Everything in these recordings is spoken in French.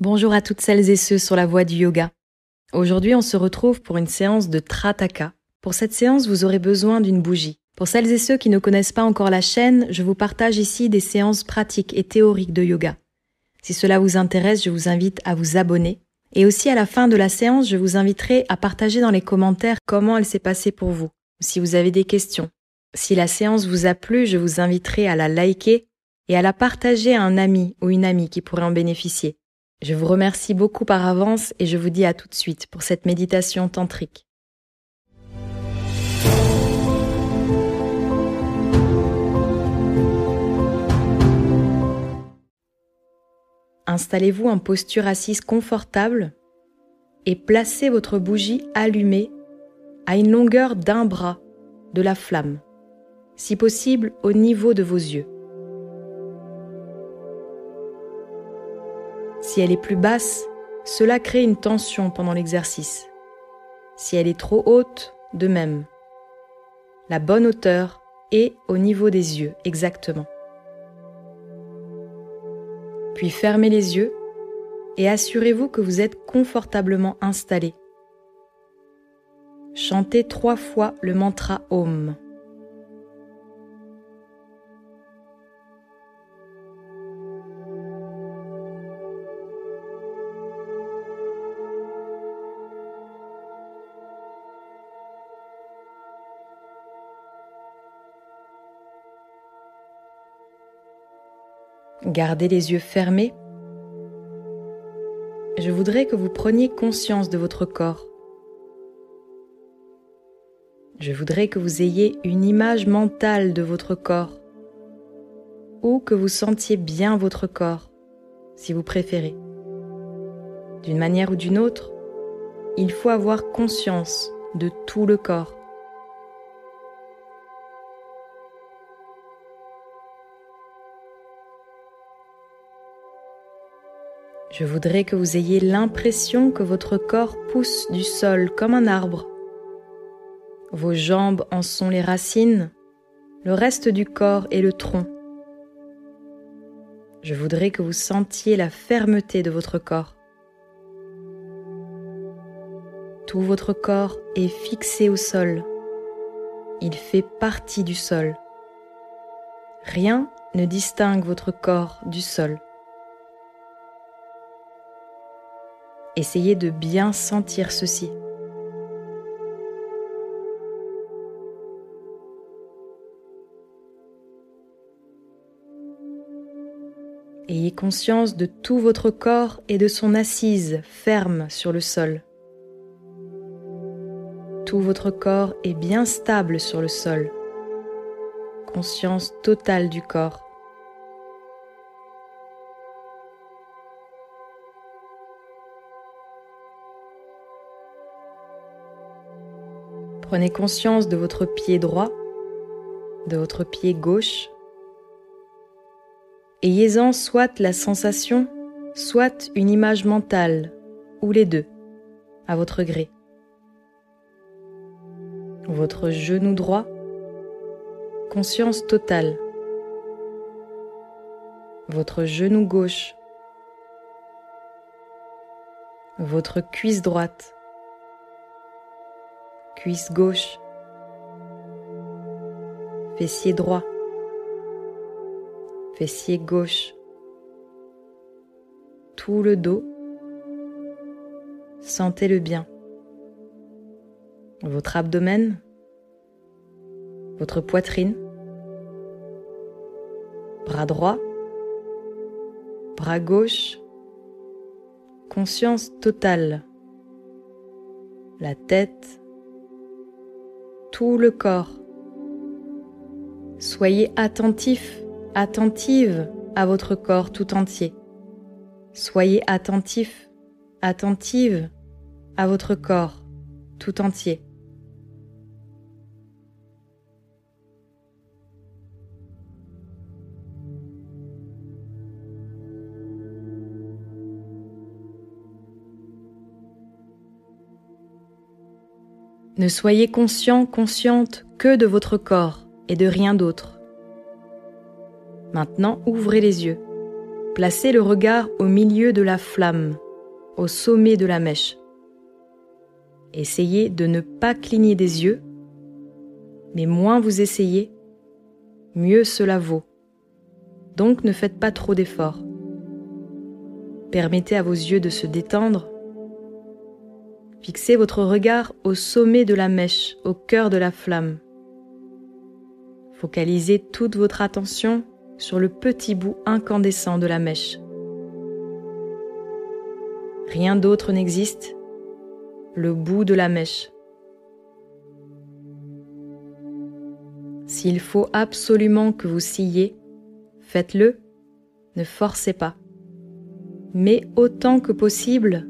Bonjour à toutes celles et ceux sur la voie du yoga. Aujourd'hui, on se retrouve pour une séance de Trataka. Pour cette séance, vous aurez besoin d'une bougie. Pour celles et ceux qui ne connaissent pas encore la chaîne, je vous partage ici des séances pratiques et théoriques de yoga. Si cela vous intéresse, je vous invite à vous abonner. Et aussi à la fin de la séance, je vous inviterai à partager dans les commentaires comment elle s'est passée pour vous, ou si vous avez des questions. Si la séance vous a plu, je vous inviterai à la liker et à la partager à un ami ou une amie qui pourrait en bénéficier. Je vous remercie beaucoup par avance et je vous dis à tout de suite pour cette méditation tantrique. Installez-vous en posture assise confortable et placez votre bougie allumée à une longueur d'un bras de la flamme, si possible au niveau de vos yeux. Si elle est plus basse, cela crée une tension pendant l'exercice. Si elle est trop haute, de même. La bonne hauteur est au niveau des yeux, exactement. Puis fermez les yeux et assurez-vous que vous êtes confortablement installé. Chantez trois fois le mantra Om. Gardez les yeux fermés. Je voudrais que vous preniez conscience de votre corps. Je voudrais que vous ayez une image mentale de votre corps ou que vous sentiez bien votre corps, si vous préférez. D'une manière ou d'une autre, il faut avoir conscience de tout le corps. Je voudrais que vous ayez l'impression que votre corps pousse du sol comme un arbre. Vos jambes en sont les racines, le reste du corps est le tronc. Je voudrais que vous sentiez la fermeté de votre corps. Tout votre corps est fixé au sol. Il fait partie du sol. Rien ne distingue votre corps du sol. Essayez de bien sentir ceci. Ayez conscience de tout votre corps et de son assise ferme sur le sol. Tout votre corps est bien stable sur le sol. Conscience totale du corps. Prenez conscience de votre pied droit, de votre pied gauche. Ayez-en soit la sensation, soit une image mentale, ou les deux, à votre gré. Votre genou droit, conscience totale. Votre genou gauche, votre cuisse droite, cuisse gauche, fessier droit, fessier gauche, tout le dos, sentez-le bien. Votre abdomen, votre poitrine, bras droit, bras gauche, conscience totale, la tête, le corps. Soyez attentif, attentive à votre corps tout entier. Soyez attentif, attentive à votre corps tout entier. Ne soyez conscient, consciente que de votre corps et de rien d'autre. Maintenant, ouvrez les yeux. Placez le regard au milieu de la flamme, au sommet de la mèche. Essayez de ne pas cligner des yeux, mais moins vous essayez, mieux cela vaut. Donc ne faites pas trop d'efforts. Permettez à vos yeux de se détendre. Fixez votre regard au sommet de la mèche, au cœur de la flamme. Focalisez toute votre attention sur le petit bout incandescent de la mèche. Rien d'autre n'existe, le bout de la mèche. S'il faut absolument que vous sciez, faites-le, ne forcez pas. Mais autant que possible,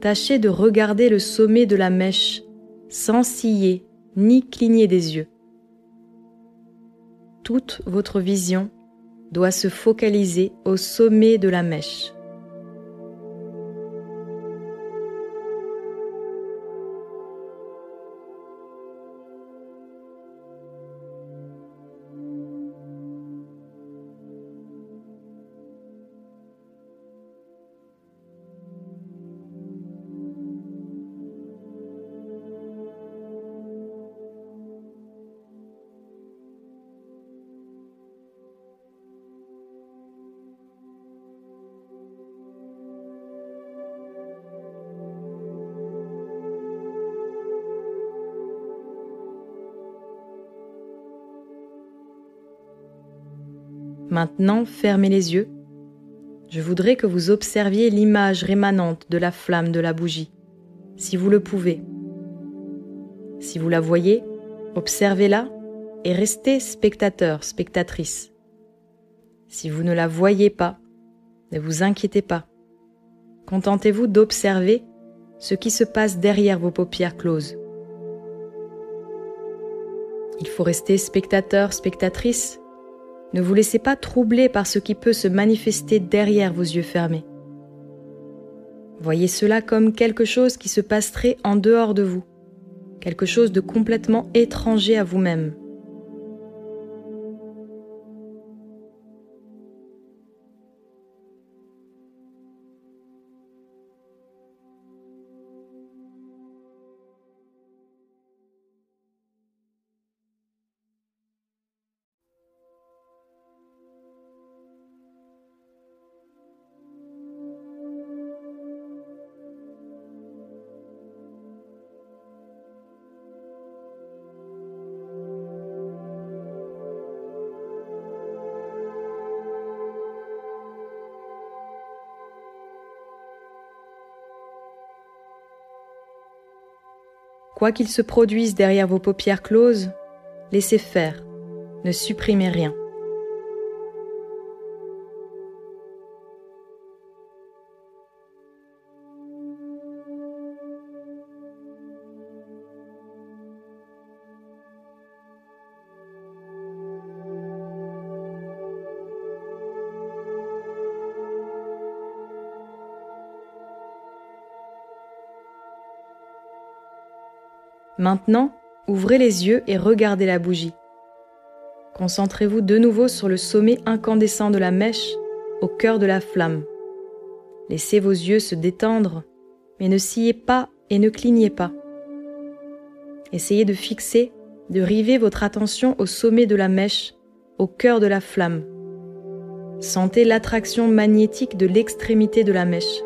tâchez de regarder le sommet de la mèche sans scier ni cligner des yeux. Toute votre vision doit se focaliser au sommet de la mèche. Maintenant, fermez les yeux. Je voudrais que vous observiez l'image rémanente de la flamme de la bougie, si vous le pouvez. Si vous la voyez, observez-la et restez spectateur, spectatrice. Si vous ne la voyez pas, ne vous inquiétez pas. Contentez-vous d'observer ce qui se passe derrière vos paupières closes. Il faut rester spectateur, spectatrice ne vous laissez pas troubler par ce qui peut se manifester derrière vos yeux fermés. Voyez cela comme quelque chose qui se passerait en dehors de vous, quelque chose de complètement étranger à vous-même. Quoi qu'il se produise derrière vos paupières closes, laissez faire, ne supprimez rien. Maintenant, ouvrez les yeux et regardez la bougie. Concentrez-vous de nouveau sur le sommet incandescent de la mèche, au cœur de la flamme. Laissez vos yeux se détendre, mais ne sciez pas et ne clignez pas. Essayez de fixer, de river votre attention au sommet de la mèche, au cœur de la flamme. Sentez l'attraction magnétique de l'extrémité de la mèche.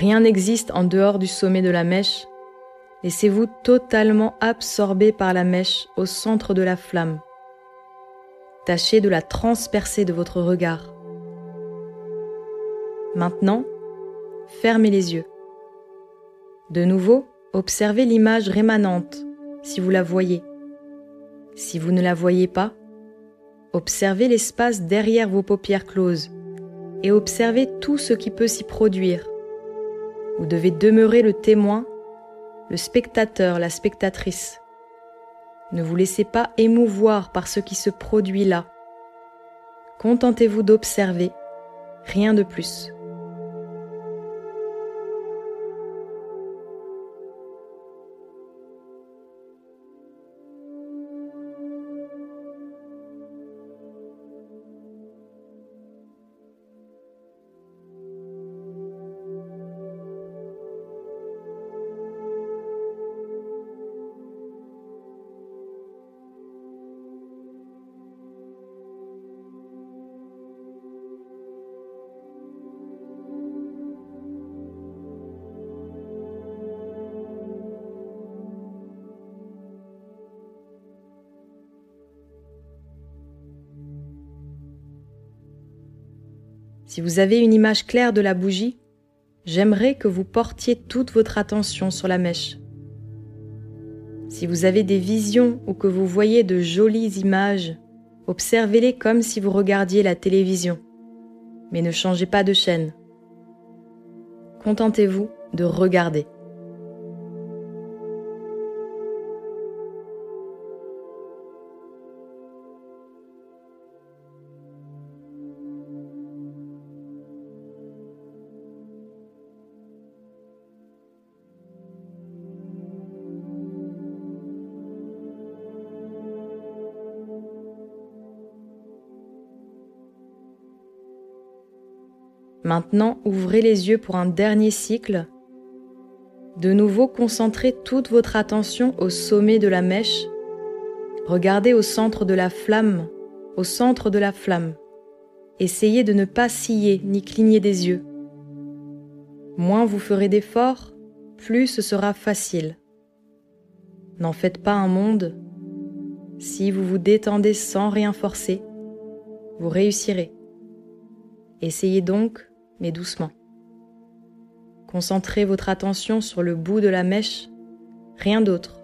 Rien n'existe en dehors du sommet de la mèche. Laissez-vous totalement absorber par la mèche au centre de la flamme. Tâchez de la transpercer de votre regard. Maintenant, fermez les yeux. De nouveau, observez l'image rémanente, si vous la voyez. Si vous ne la voyez pas, observez l'espace derrière vos paupières closes et observez tout ce qui peut s'y produire. Vous devez demeurer le témoin, le spectateur, la spectatrice. Ne vous laissez pas émouvoir par ce qui se produit là. Contentez-vous d'observer, rien de plus. Si vous avez une image claire de la bougie, j'aimerais que vous portiez toute votre attention sur la mèche. Si vous avez des visions ou que vous voyez de jolies images, observez-les comme si vous regardiez la télévision, mais ne changez pas de chaîne. Contentez-vous de regarder. Maintenant, ouvrez les yeux pour un dernier cycle. De nouveau, concentrez toute votre attention au sommet de la mèche. Regardez au centre de la flamme, au centre de la flamme. Essayez de ne pas scier ni cligner des yeux. Moins vous ferez d'efforts, plus ce sera facile. N'en faites pas un monde. Si vous vous détendez sans rien forcer, vous réussirez. Essayez donc mais doucement. Concentrez votre attention sur le bout de la mèche, rien d'autre.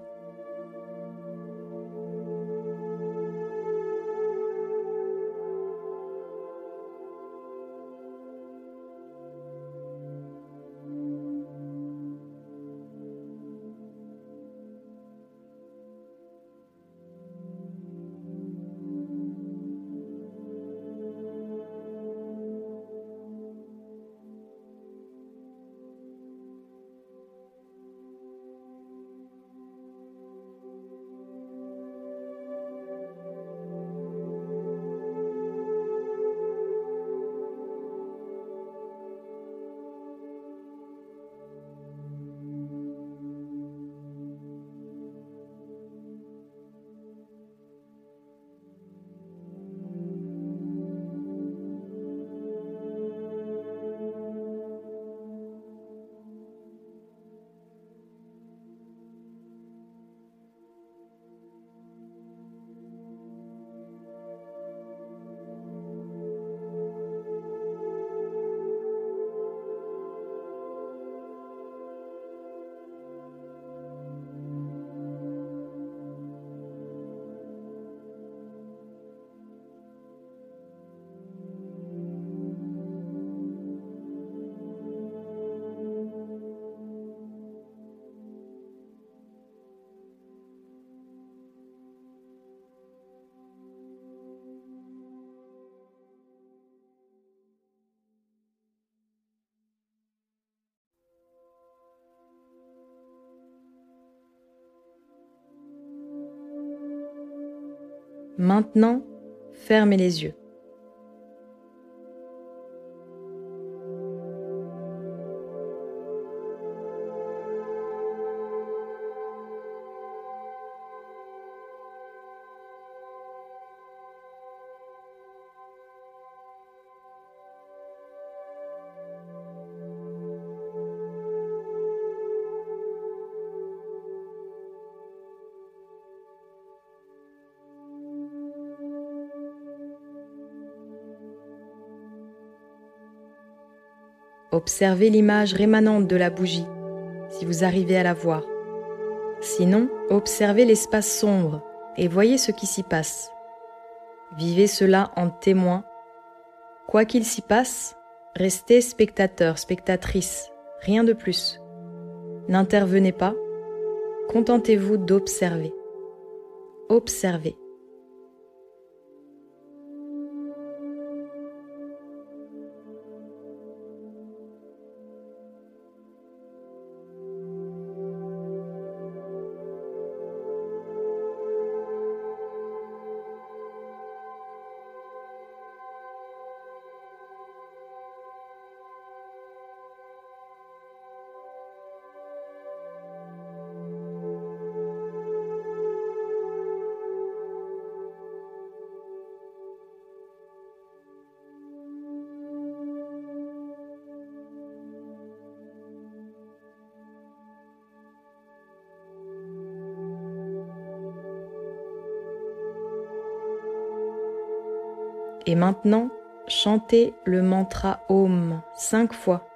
Maintenant, fermez les yeux. Observez l'image rémanente de la bougie, si vous arrivez à la voir. Sinon, observez l'espace sombre et voyez ce qui s'y passe. Vivez cela en témoin. Quoi qu'il s'y passe, restez spectateur, spectatrice, rien de plus. N'intervenez pas, contentez-vous d'observer. Observez. Et maintenant, chantez le mantra Om cinq fois.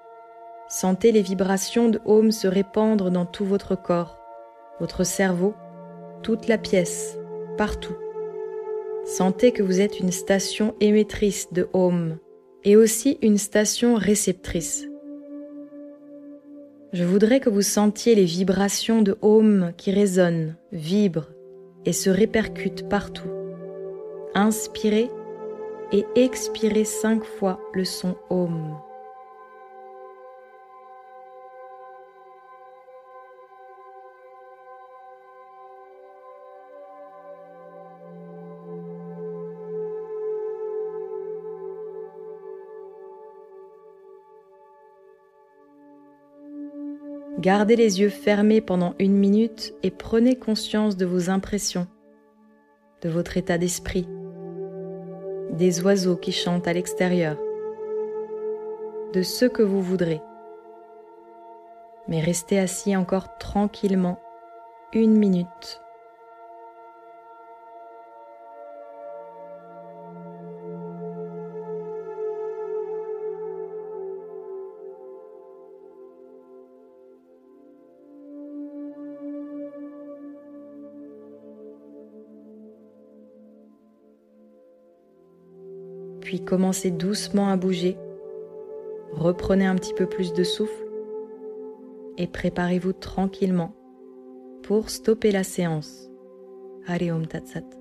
Sentez les vibrations de Om se répandre dans tout votre corps, votre cerveau, toute la pièce, partout. Sentez que vous êtes une station émettrice de Om et aussi une station réceptrice. Je voudrais que vous sentiez les vibrations de Om qui résonnent, vibrent et se répercutent partout. Inspirez et expirez cinq fois le son Om. Gardez les yeux fermés pendant une minute et prenez conscience de vos impressions, de votre état d'esprit des oiseaux qui chantent à l'extérieur, de ce que vous voudrez. Mais restez assis encore tranquillement une minute. Puis commencez doucement à bouger. Reprenez un petit peu plus de souffle et préparez-vous tranquillement pour stopper la séance. Hariom Tatsat.